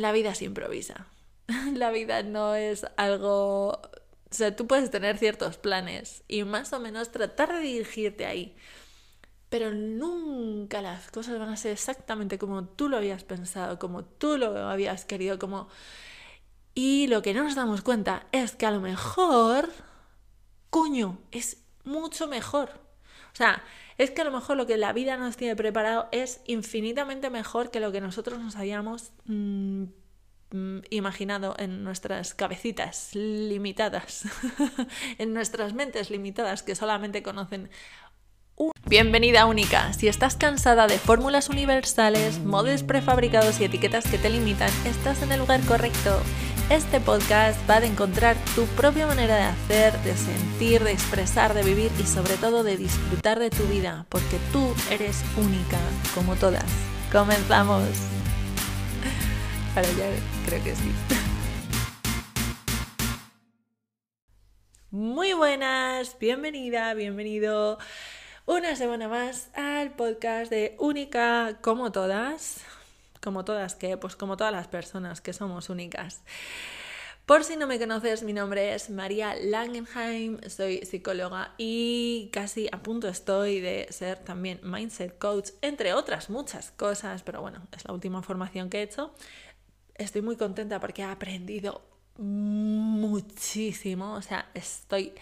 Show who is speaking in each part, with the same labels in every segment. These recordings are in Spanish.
Speaker 1: la vida se improvisa. la vida no es algo... O sea, tú puedes tener ciertos planes y más o menos tratar de dirigirte ahí. Pero nunca las cosas van a ser exactamente como tú lo habías pensado, como tú lo habías querido, como... Y lo que no nos damos cuenta es que a lo mejor, coño, es mucho mejor. O sea, es que a lo mejor lo que la vida nos tiene preparado es infinitamente mejor que lo que nosotros nos habíamos mm, mm, imaginado en nuestras cabecitas limitadas, en nuestras mentes limitadas que solamente conocen Bienvenida única. Si estás cansada de fórmulas universales, modos prefabricados y etiquetas que te limitan, estás en el lugar correcto. Este podcast va a encontrar tu propia manera de hacer, de sentir, de expresar, de vivir y sobre todo de disfrutar de tu vida, porque tú eres única, como todas. Comenzamos. Ahora ya creo que sí. Muy buenas, bienvenida, bienvenido una semana más al podcast de Única como todas como todas que, pues como todas las personas que somos únicas. Por si no me conoces, mi nombre es María Langenheim, soy psicóloga y casi a punto estoy de ser también mindset coach, entre otras muchas cosas, pero bueno, es la última formación que he hecho. Estoy muy contenta porque he aprendido muchísimo, o sea, estoy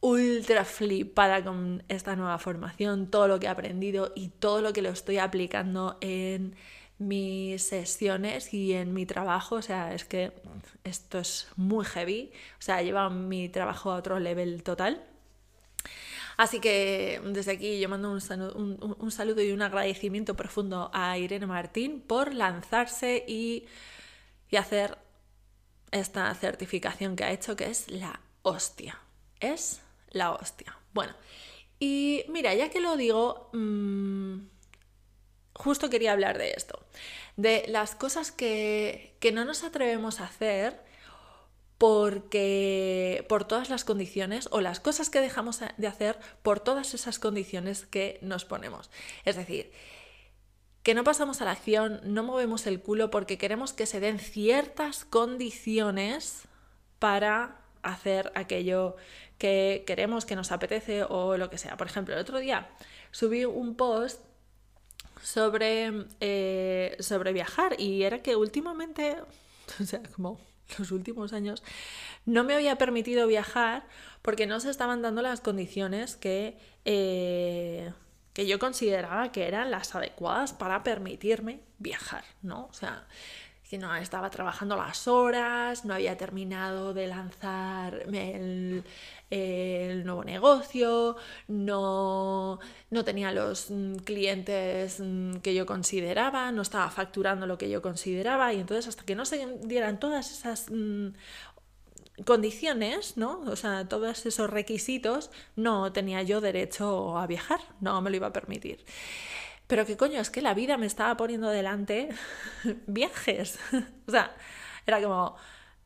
Speaker 1: ultra flipada con esta nueva formación, todo lo que he aprendido y todo lo que lo estoy aplicando en mis sesiones y en mi trabajo, o sea, es que esto es muy heavy, o sea, lleva mi trabajo a otro level total. Así que desde aquí yo mando un, saludo, y un agradecimiento profundo a Irene Martín por lanzarse y, y hacer esta certificación que ha hecho, que es la hostia. Es la hostia. Bueno, y mira, ya que lo digo, mmm, justo quería hablar de esto, de las cosas que, no nos atrevemos a hacer porque por todas las condiciones o las cosas que dejamos de hacer por todas esas condiciones que nos ponemos. Es decir, que no pasamos a la acción, no movemos el culo porque queremos que se den ciertas condiciones para hacer aquello que queremos, que nos apetece o lo que sea. Por ejemplo, el otro día subí un post sobre, eh, sobre viajar y era que últimamente, o sea, como los últimos años, no me había permitido viajar porque no se estaban dando las condiciones que, eh, que yo consideraba que eran las adecuadas para permitirme viajar, ¿no? O sea, no estaba trabajando las horas, no había terminado de lanzar el, el nuevo negocio, no, no tenía los mm, clientes mm, que yo consideraba, no estaba facturando lo que yo consideraba y entonces hasta que no se dieran todas esas mm, condiciones, ¿no? O sea, todos esos requisitos, no tenía yo derecho a viajar, no me lo iba a permitir. Pero qué coño, es que la vida me estaba poniendo delante viajes. o sea, era como,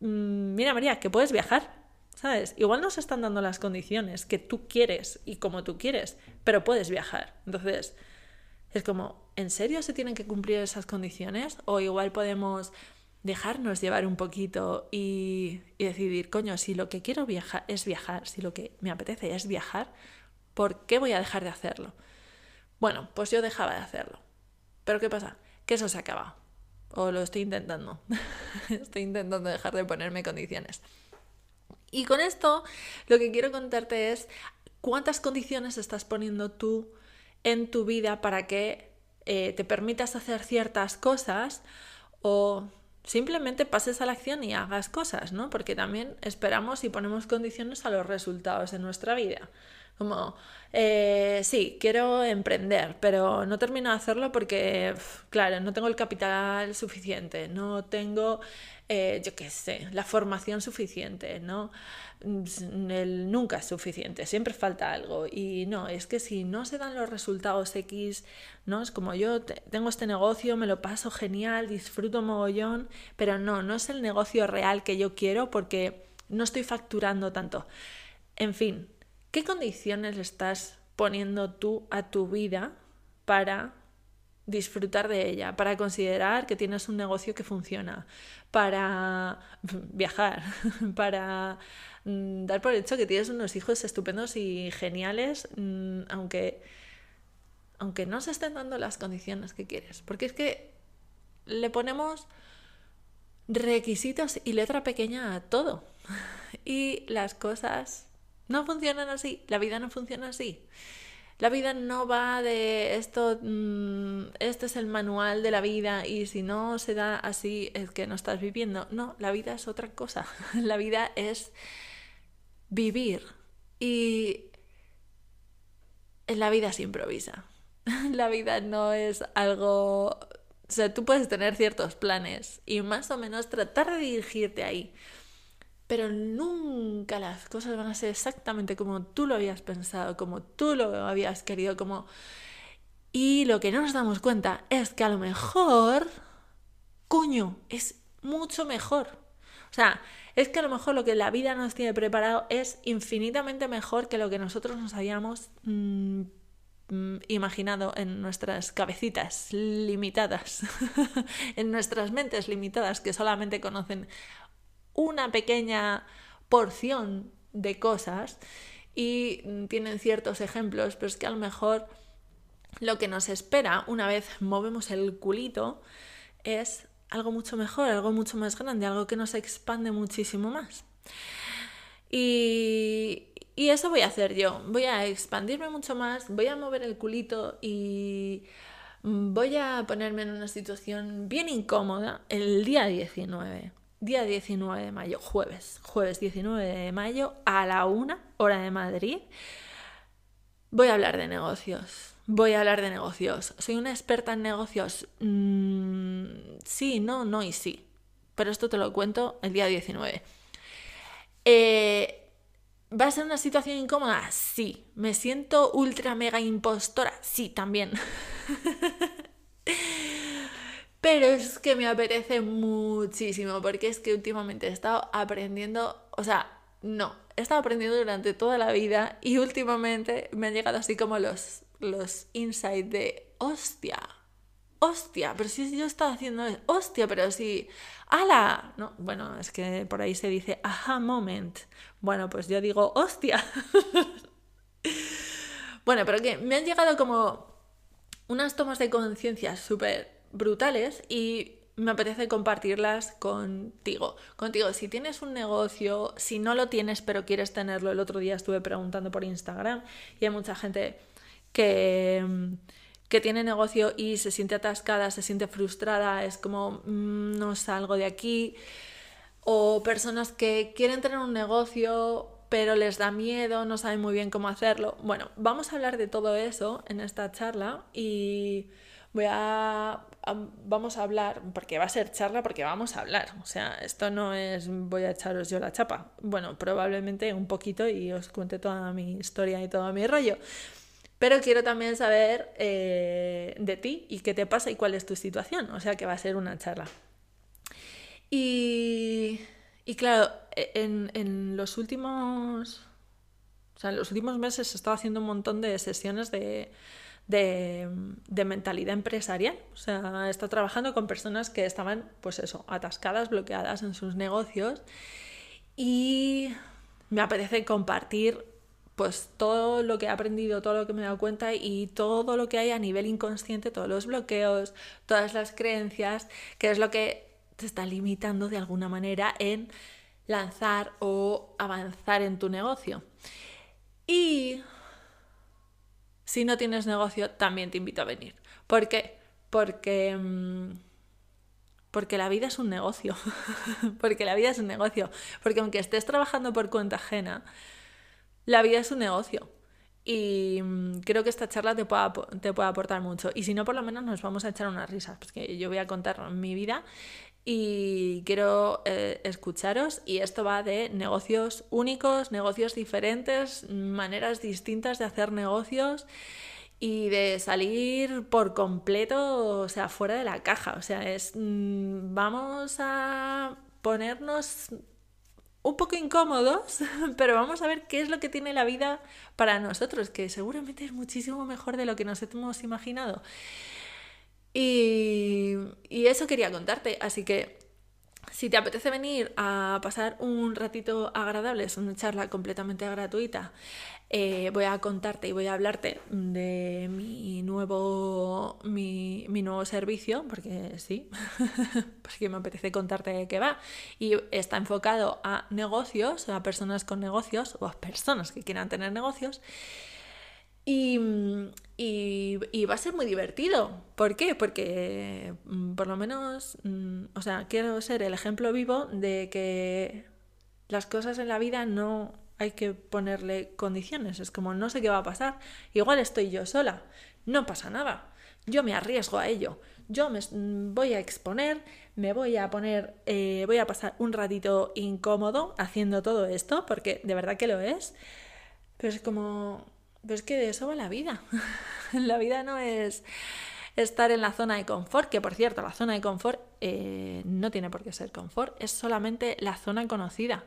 Speaker 1: mira María, que puedes viajar, ¿sabes? Igual no se están dando las condiciones que tú quieres y como tú quieres, pero puedes viajar. Entonces, es como, ¿en serio se tienen que cumplir esas condiciones? O igual podemos dejarnos llevar un poquito y, decidir, coño, si lo que quiero viajar es viajar, si lo que me apetece es viajar, ¿por qué voy a dejar de hacerlo? Bueno, pues yo dejaba de hacerlo. Pero ¿qué pasa? Que eso se acaba. O lo estoy intentando. estoy intentando dejar de ponerme condiciones. Y con esto lo que quiero contarte es cuántas condiciones estás poniendo tú en tu vida para que eh, te permitas hacer ciertas cosas o simplemente pases a la acción y hagas cosas, ¿no? Porque también esperamos y ponemos condiciones a los resultados de nuestra vida. Como, eh, sí, quiero emprender, pero no termino de hacerlo porque, claro, no tengo el capital suficiente, no tengo, eh, yo qué sé, la formación suficiente, ¿no? Nunca es suficiente, siempre falta algo. Y no, es que si no se dan los resultados X, ¿no? Es como yo tengo este negocio, me lo paso genial, disfruto mogollón, pero no, no es el negocio real que yo quiero porque no estoy facturando tanto. En fin, ¿Qué condiciones estás poniendo tú a tu vida para disfrutar de ella, para considerar que tienes un negocio que funciona, para viajar, para mm, dar por hecho que tienes unos hijos estupendos y geniales, mm, aunque, aunque no se estén dando las condiciones que quieres. Porque es que le ponemos requisitos y letra pequeña a todo. Y las cosas no funcionan así, la vida no funciona así. La vida no va de esto, mm, este es el manual de la vida y si no se da así es que no estás viviendo. No, la vida es otra cosa. La vida es vivir y la vida se improvisa. La vida no es algo... O sea, tú puedes tener ciertos planes y más o menos tratar de dirigirte ahí pero nunca las cosas van a ser exactamente como tú lo habías pensado, como tú lo habías querido, como... Y lo que no nos damos cuenta es que a lo mejor, coño, es mucho mejor. O sea, es que a lo mejor lo que la vida nos tiene preparado es infinitamente mejor que lo que nosotros nos habíamos mm, mm, imaginado en nuestras cabecitas limitadas, en nuestras mentes limitadas que solamente conocen una pequeña porción de cosas y tienen ciertos ejemplos, pero es que a lo mejor lo que nos espera una vez movemos el culito es algo mucho mejor, algo mucho más grande, algo que nos expande muchísimo más. Y, eso voy a hacer yo, voy a expandirme mucho más, voy a mover el culito y voy a ponerme en una situación bien incómoda el día 19 día 19 de mayo, jueves, jueves 19 de mayo a la una hora de Madrid, voy a hablar de negocios. Voy a hablar de negocios. ¿Soy una experta en negocios? Mm, sí, no, no y sí. Pero esto te lo cuento el día 19. Eh, ¿Va a ser una situación incómoda? Sí. ¿Me siento ultra mega impostora? Sí, también. Pero es que me apetece muchísimo porque es que últimamente he estado aprendiendo, o sea, no, he estado aprendiendo durante toda la vida y últimamente me han llegado así como los, los insights de, hostia, hostia, pero si yo estaba haciendo, hostia, pero si, ala, no, bueno, es que por ahí se dice, aha moment, bueno, pues yo digo, hostia. bueno, pero que me han llegado como unas tomas de conciencia súper brutales y me apetece compartirlas contigo. Contigo, si tienes un negocio, si no lo tienes pero quieres tenerlo, el otro día estuve preguntando por Instagram y hay mucha gente que, que tiene negocio y se siente atascada, se siente frustrada, es como mm, no salgo de aquí. O personas que quieren tener un negocio pero les da miedo, no saben muy bien cómo hacerlo. Bueno, vamos a hablar de todo eso en esta charla y voy a, vamos a hablar, porque va a ser charla, porque vamos a hablar. O sea, esto no es voy a echaros yo la chapa. Bueno, probablemente un poquito y os cuente toda mi historia y todo mi rollo. Pero quiero también saber eh, de ti y qué te pasa y cuál es tu situación. O sea que va a ser una charla. Y, y claro, e, en, en los últimos. O sea, en los últimos meses he estado haciendo un montón de sesiones de, de, mentalidad empresarial. O sea, está trabajando con personas que estaban, pues eso, atascadas, bloqueadas en sus negocios. Y me apetece compartir pues todo lo que he aprendido, todo lo que me he dado cuenta y todo lo que hay a nivel inconsciente, todos los bloqueos, todas las creencias, que es lo que te está limitando de alguna manera en lanzar o avanzar en tu negocio. Y si no tienes negocio, también te invito a venir. ¿Por qué? Porque, mm, porque la vida es un negocio. porque la vida es un negocio. Porque aunque estés trabajando por cuenta ajena, la vida es un negocio. Y mm, creo que esta charla te puede, te puede aportar mucho. Y si no, por lo menos nos vamos a echar unas risas. Porque yo voy a contar mi vida y quiero eh, escucharos y esto va de negocios únicos, negocios diferentes, maneras distintas de hacer negocios y de salir por completo, o sea, fuera de la caja. O sea, es mm, vamos a ponernos un poco incómodos, pero vamos a ver qué es lo que tiene la vida para nosotros, que seguramente es muchísimo mejor de lo que nos hemos imaginado. Y, eso quería contarte, así que si te apetece venir a pasar un ratito agradable, es una charla completamente gratuita, eh, voy a contarte y voy a hablarte de mi nuevo, mi, nuevo servicio, porque sí, porque me apetece contarte qué va. Y está enfocado a negocios, a personas con negocios o a personas que quieran tener negocios. Y, y, va a ser muy divertido. ¿Por qué? Porque mm, por lo menos, mm, o sea, quiero ser el ejemplo vivo de que las cosas en la vida no hay que ponerle condiciones. Es como, no sé qué va a pasar. Igual estoy yo sola. No pasa nada. Yo me arriesgo a ello. Yo me mm, voy a exponer, me voy a poner, eh, voy a pasar un ratito incómodo haciendo todo esto, porque de verdad que lo es. Pero es como, pero es que de eso va la vida. la vida no es estar en la zona de confort, que por cierto, la zona de confort eh, no tiene por qué ser confort, es solamente la zona conocida,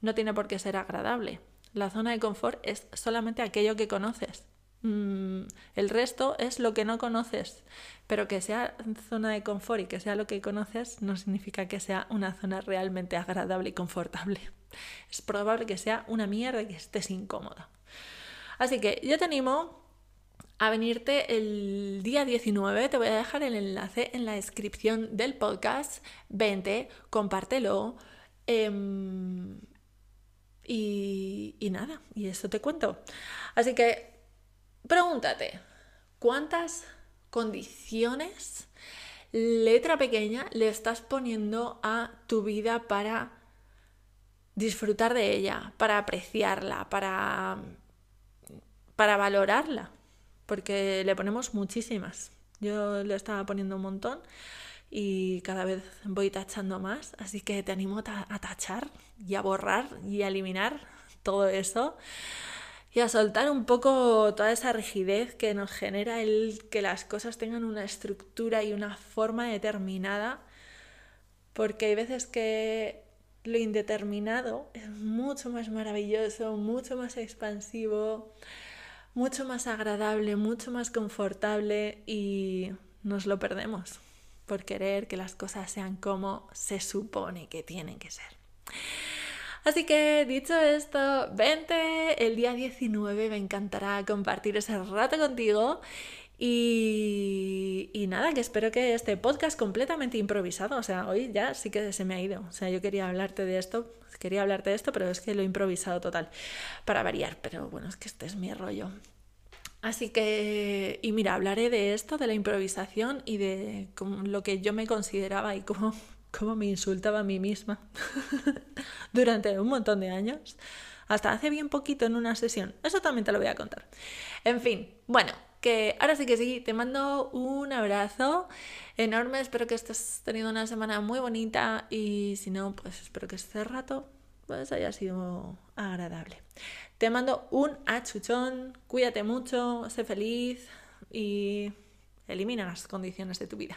Speaker 1: no tiene por qué ser agradable. La zona de confort es solamente aquello que conoces. Mm, el resto es lo que no conoces, pero que sea zona de confort y que sea lo que conoces no significa que sea una zona realmente agradable y confortable. Es probable que sea una mierda y que estés incómoda. Así que yo te animo a venirte el día 19. Te voy a dejar el enlace en la descripción del podcast. Vente, compártelo. Em, y, y nada, y eso te cuento. Así que pregúntate, ¿cuántas condiciones, letra pequeña, le estás poniendo a tu vida para disfrutar de ella, para apreciarla, para para valorarla, porque le ponemos muchísimas. Yo le estaba poniendo un montón y cada vez voy tachando más, así que te animo a tachar y a borrar y a eliminar todo eso y a soltar un poco toda esa rigidez que nos genera el que las cosas tengan una estructura y una forma determinada, porque hay veces que lo indeterminado es mucho más maravilloso, mucho más expansivo, mucho más agradable, mucho más confortable y nos lo perdemos por querer que las cosas sean como se supone que tienen que ser. Así que dicho esto, vente el día 19, me encantará compartir ese rato contigo. Y, nada, que espero que este podcast completamente improvisado, o sea, hoy ya sí que se me ha ido. O sea, yo quería hablarte de esto, quería hablarte de esto, pero es que lo he improvisado total, para variar. Pero bueno, es que este es mi rollo. Así que, y mira, hablaré de esto, de la improvisación y de lo que yo me consideraba y cómo me insultaba a mí misma durante un montón de años. Hasta hace bien poquito en una sesión. Eso también te lo voy a contar. En fin, bueno, que ahora sí que sí, te mando un abrazo enorme. Espero que estés teniendo una semana muy bonita y si no, pues espero que este rato pues haya sido agradable. Te mando un achuchón, cuídate mucho, sé feliz y elimina las condiciones de tu vida.